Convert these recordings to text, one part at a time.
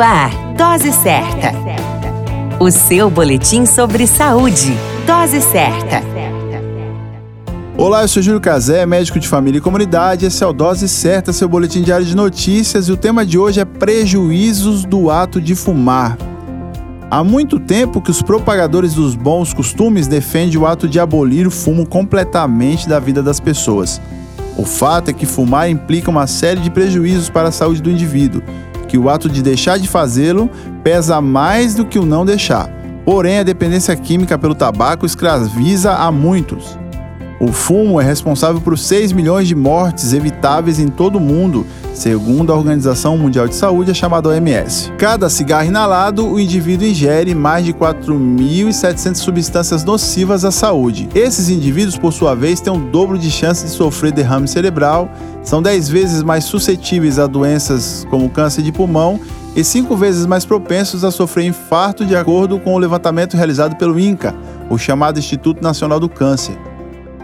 Ar, Dose Certa. O seu boletim sobre saúde. Dose Certa. Olá, eu sou Júlio Cazé, médico de família e comunidade. Esse é o Dose Certa, seu boletim diário de notícias. E o tema de hoje é prejuízos do ato de fumar. Há muito tempo que os propagadores dos bons costumes defendem o ato de abolir o fumo completamente da vida das pessoas. O fato é que fumar implica uma série de prejuízos para a saúde do indivíduo que o ato de deixar de fazê-lo pesa mais do que o não deixar. Porém, a dependência química pelo tabaco escraviza a muitos. O fumo é responsável por 6 milhões de mortes evitáveis em todo o mundo, segundo a Organização Mundial de Saúde, a chamada OMS. Cada cigarro inalado, o indivíduo ingere mais de 4.700 substâncias nocivas à saúde. Esses indivíduos, por sua vez, têm o dobro de chance de sofrer derrame cerebral, são 10 vezes mais suscetíveis a doenças como câncer de pulmão e 5 vezes mais propensos a sofrer infarto, de acordo com o levantamento realizado pelo INCA, o chamado Instituto Nacional do Câncer.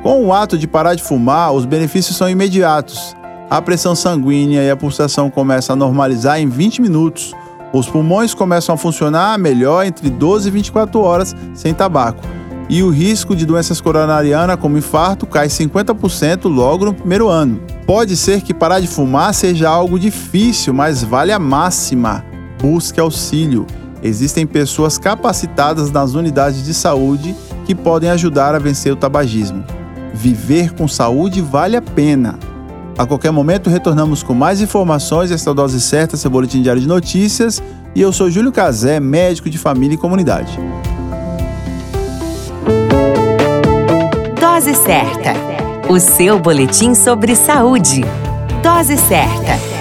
Com o ato de parar de fumar, os benefícios são imediatos. A pressão sanguínea e a pulsação começam a normalizar em 20 minutos. Os pulmões começam a funcionar melhor entre 12 e 24 horas sem tabaco. E o risco de doenças coronarianas, como infarto, cai 50% logo no primeiro ano. Pode ser que parar de fumar seja algo difícil, mas vale a máxima. Busque auxílio. Existem pessoas capacitadas nas unidades de saúde que podem ajudar a vencer o tabagismo. Viver com saúde vale a pena. A qualquer momento retornamos com mais informações. Esta é a Dose Certa, seu boletim diário de notícias. E eu sou Júlio Cazé, médico de família e comunidade. Dose Certa, o seu boletim sobre saúde. Dose Certa.